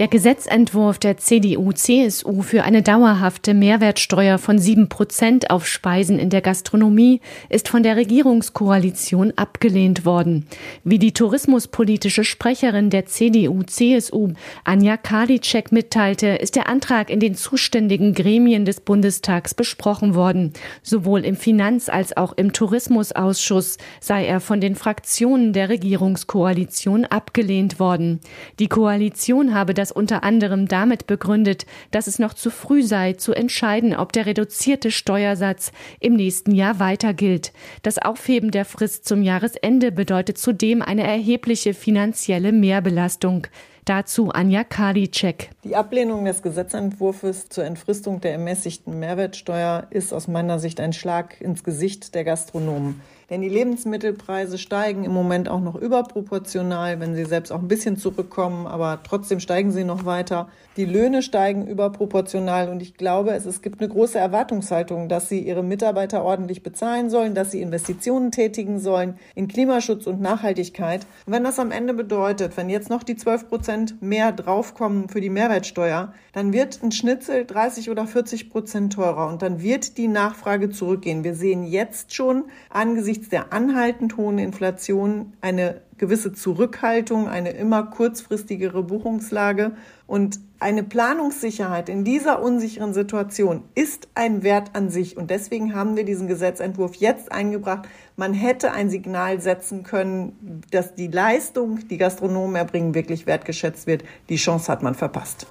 Der Gesetzentwurf der CDU-CSU für eine dauerhafte Mehrwertsteuer von sieben Prozent auf Speisen in der Gastronomie ist von der Regierungskoalition abgelehnt worden. Wie die tourismuspolitische Sprecherin der CDU-CSU Anja Karliczek mitteilte, ist der Antrag in den zuständigen Gremien des Bundestags besprochen worden. Sowohl im Finanz- als auch im Tourismusausschuss sei er von den Fraktionen der Regierungskoalition abgelehnt worden. Die Koalition habe das das unter anderem damit begründet, dass es noch zu früh sei, zu entscheiden, ob der reduzierte Steuersatz im nächsten Jahr weiter gilt. Das Aufheben der Frist zum Jahresende bedeutet zudem eine erhebliche finanzielle Mehrbelastung. Dazu Anja Karliczek. Die Ablehnung des Gesetzentwurfs zur Entfristung der ermäßigten Mehrwertsteuer ist aus meiner Sicht ein Schlag ins Gesicht der Gastronomen. Denn die Lebensmittelpreise steigen im Moment auch noch überproportional, wenn sie selbst auch ein bisschen zurückkommen, aber trotzdem steigen sie noch weiter. Die Löhne steigen überproportional und ich glaube, es, es gibt eine große Erwartungshaltung, dass sie ihre Mitarbeiter ordentlich bezahlen sollen, dass sie Investitionen tätigen sollen in Klimaschutz und Nachhaltigkeit. Und wenn das am Ende bedeutet, wenn jetzt noch die 12 Prozent mehr draufkommen für die Mehrwertsteuer, dann wird ein Schnitzel 30 oder 40 Prozent teurer und dann wird die Nachfrage zurückgehen. Wir sehen jetzt schon angesichts angesichts der anhaltend hohen Inflation eine gewisse Zurückhaltung, eine immer kurzfristigere Buchungslage und eine Planungssicherheit in dieser unsicheren Situation ist ein Wert an sich und deswegen haben wir diesen Gesetzentwurf jetzt eingebracht. Man hätte ein Signal setzen können, dass die Leistung, die Gastronomen erbringen, wirklich wertgeschätzt wird. Die Chance hat man verpasst.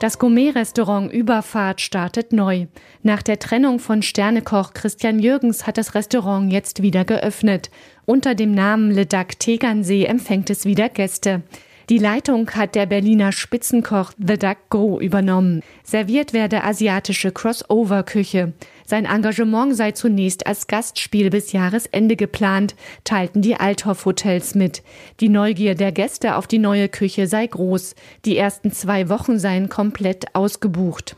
Das Gourmet-Restaurant Überfahrt startet neu. Nach der Trennung von Sternekoch Christian Jürgens hat das Restaurant jetzt wieder geöffnet. Unter dem Namen Le Dac Tegernsee empfängt es wieder Gäste. Die Leitung hat der Berliner Spitzenkoch The Duck Go übernommen. Serviert werde asiatische Crossover-Küche. Sein Engagement sei zunächst als Gastspiel bis Jahresende geplant, teilten die Althoff Hotels mit. Die Neugier der Gäste auf die neue Küche sei groß. Die ersten zwei Wochen seien komplett ausgebucht.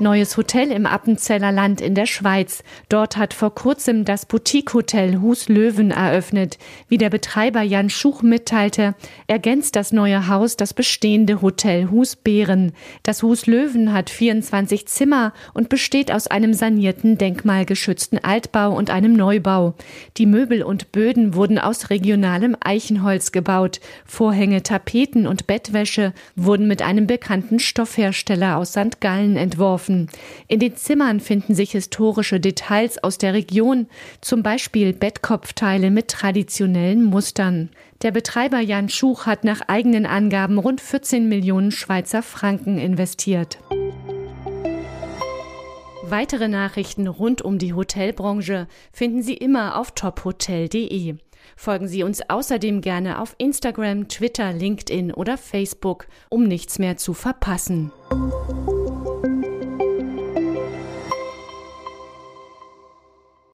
Neues Hotel im Appenzeller Land in der Schweiz. Dort hat vor kurzem das Boutique-Hotel Hus Löwen eröffnet. Wie der Betreiber Jan Schuch mitteilte, ergänzt das neue Haus das bestehende Hotel Hus Bären. Das Hus Löwen hat 24 Zimmer und besteht aus einem sanierten, denkmalgeschützten Altbau und einem Neubau. Die Möbel und Böden wurden aus regionalem Eichenholz gebaut. Vorhänge, Tapeten und Bettwäsche wurden mit einem bekannten Stoffhersteller aus St. Gallen entworfen offen. In den Zimmern finden sich historische Details aus der Region, zum Beispiel Bettkopfteile mit traditionellen Mustern. Der Betreiber Jan Schuch hat nach eigenen Angaben rund 14 Millionen Schweizer Franken investiert. Weitere Nachrichten rund um die Hotelbranche finden Sie immer auf tophotel.de. Folgen Sie uns außerdem gerne auf Instagram, Twitter, LinkedIn oder Facebook, um nichts mehr zu verpassen.